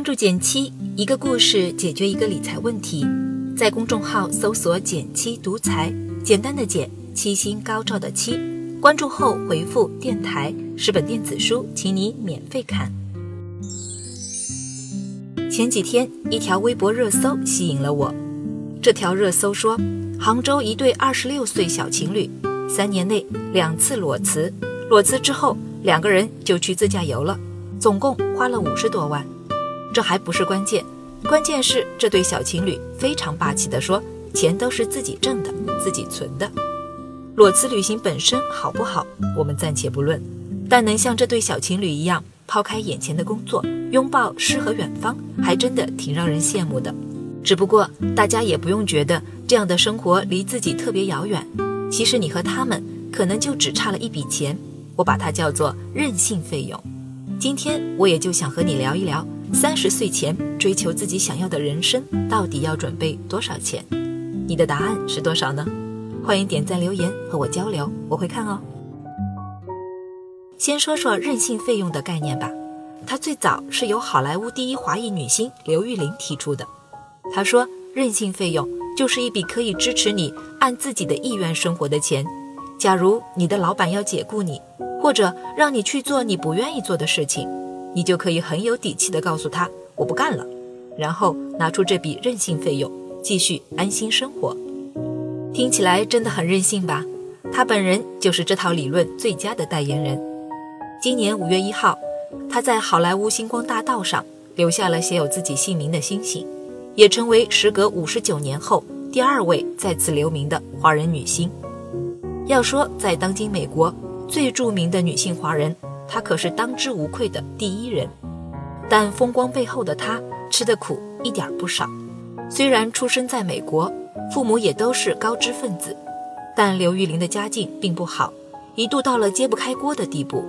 关注减七，一个故事解决一个理财问题。在公众号搜索“减七独裁，简单的减，七星高照的七。关注后回复“电台”十本电子书，请你免费看。前几天，一条微博热搜吸引了我。这条热搜说，杭州一对二十六岁小情侣，三年内两次裸辞，裸辞之后两个人就去自驾游了，总共花了五十多万。这还不是关键，关键是这对小情侣非常霸气地说，钱都是自己挣的，自己存的。裸辞旅行本身好不好，我们暂且不论，但能像这对小情侣一样抛开眼前的工作，拥抱诗和远方，还真的挺让人羡慕的。只不过大家也不用觉得这样的生活离自己特别遥远，其实你和他们可能就只差了一笔钱，我把它叫做任性费用。今天我也就想和你聊一聊。三十岁前追求自己想要的人生，到底要准备多少钱？你的答案是多少呢？欢迎点赞留言和我交流，我会看哦。先说说任性费用的概念吧，它最早是由好莱坞第一华裔女星刘玉玲提出的。她说，任性费用就是一笔可以支持你按自己的意愿生活的钱。假如你的老板要解雇你，或者让你去做你不愿意做的事情。你就可以很有底气地告诉他我不干了，然后拿出这笔任性费用，继续安心生活。听起来真的很任性吧？他本人就是这套理论最佳的代言人。今年五月一号，他在好莱坞星光大道上留下了写有自己姓名的星星，也成为时隔五十九年后第二位再次留名的华人女星。要说在当今美国最著名的女性华人。她可是当之无愧的第一人，但风光背后的她吃的苦一点不少。虽然出生在美国，父母也都是高知分子，但刘玉玲的家境并不好，一度到了揭不开锅的地步。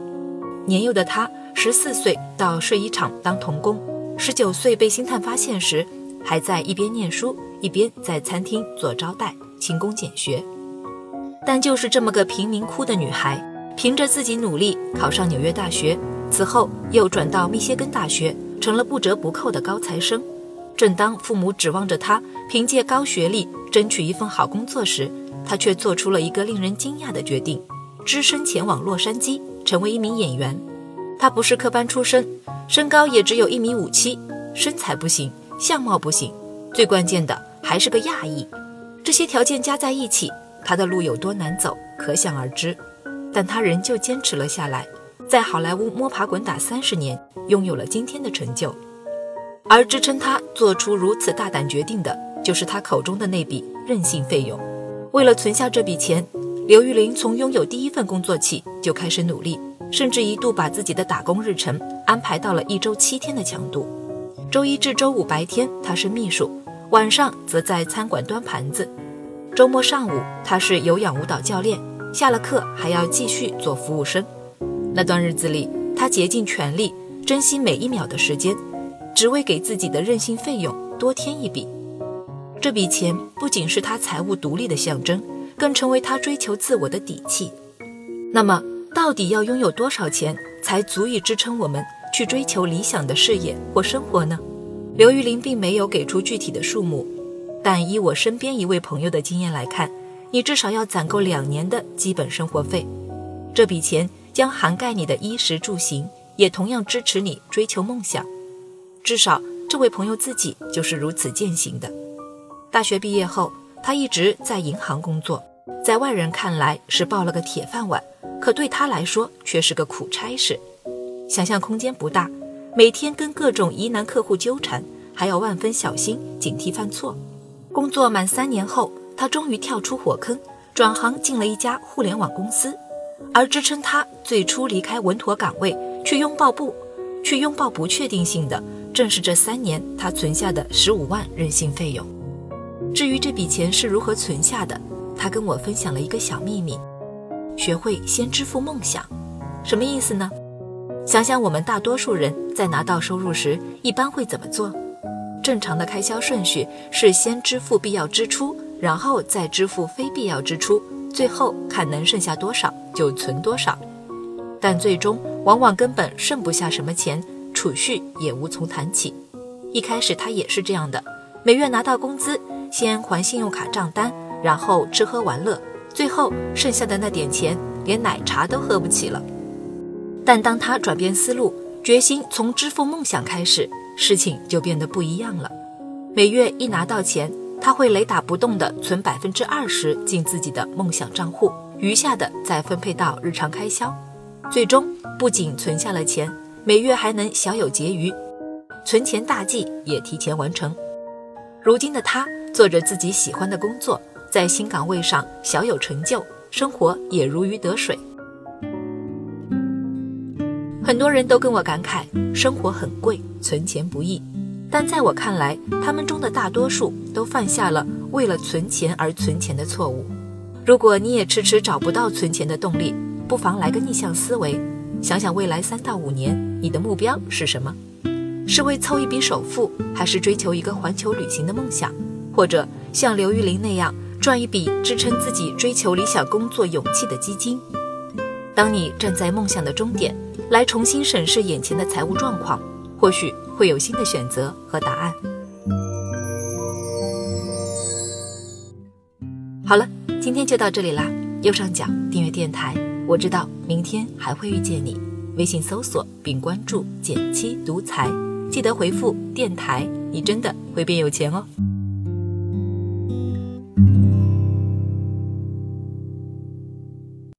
年幼的她，十四岁到睡衣厂当童工，十九岁被星探发现时，还在一边念书一边在餐厅做招待，勤工俭学。但就是这么个贫民窟的女孩。凭着自己努力考上纽约大学，此后又转到密歇根大学，成了不折不扣的高材生。正当父母指望着他凭借高学历争取一份好工作时，他却做出了一个令人惊讶的决定：只身前往洛杉矶，成为一名演员。他不是科班出身，身高也只有一米五七，身材不行，相貌不行，最关键的还是个亚裔。这些条件加在一起，他的路有多难走，可想而知。但他仍旧坚持了下来，在好莱坞摸爬滚打三十年，拥有了今天的成就。而支撑他做出如此大胆决定的，就是他口中的那笔任性费用。为了存下这笔钱，刘玉玲从拥有第一份工作起就开始努力，甚至一度把自己的打工日程安排到了一周七天的强度。周一至周五白天她是秘书，晚上则在餐馆端盘子；周末上午她是有氧舞蹈教练。下了课还要继续做服务生，那段日子里，他竭尽全力，珍惜每一秒的时间，只为给自己的任性费用多添一笔。这笔钱不仅是他财务独立的象征，更成为他追求自我的底气。那么，到底要拥有多少钱才足以支撑我们去追求理想的事业或生活呢？刘玉玲并没有给出具体的数目，但以我身边一位朋友的经验来看。你至少要攒够两年的基本生活费，这笔钱将涵盖你的衣食住行，也同样支持你追求梦想。至少这位朋友自己就是如此践行的。大学毕业后，他一直在银行工作，在外人看来是抱了个铁饭碗，可对他来说却是个苦差事。想象空间不大，每天跟各种疑难客户纠缠，还要万分小心警惕犯错。工作满三年后。他终于跳出火坑，转行进了一家互联网公司，而支撑他最初离开稳妥岗位，去拥抱不，去拥抱不确定性的，正是这三年他存下的十五万任性费用。至于这笔钱是如何存下的，他跟我分享了一个小秘密：学会先支付梦想。什么意思呢？想想我们大多数人在拿到收入时，一般会怎么做？正常的开销顺序是先支付必要支出。然后再支付非必要支出，最后看能剩下多少就存多少，但最终往往根本剩不下什么钱，储蓄也无从谈起。一开始他也是这样的，每月拿到工资，先还信用卡账单，然后吃喝玩乐，最后剩下的那点钱连奶茶都喝不起了。但当他转变思路，决心从支付梦想开始，事情就变得不一样了。每月一拿到钱，他会雷打不动地存百分之二十进自己的梦想账户，余下的再分配到日常开销。最终不仅存下了钱，每月还能小有结余。存钱大计也提前完成。如今的他做着自己喜欢的工作，在新岗位上小有成就，生活也如鱼得水。很多人都跟我感慨，生活很贵，存钱不易。但在我看来，他们中的大多数都犯下了为了存钱而存钱的错误。如果你也迟迟找不到存钱的动力，不妨来个逆向思维，想想未来三到五年你的目标是什么。是为凑一笔首付，还是追求一个环球旅行的梦想，或者像刘玉玲那样赚一笔支撑自己追求理想工作勇气的基金？当你站在梦想的终点，来重新审视眼前的财务状况，或许会有新的选择和答案。好了，今天就到这里啦。右上角订阅电台，我知道明天还会遇见你。微信搜索并关注“减七独裁”。记得回复“电台”，你真的会变有钱哦。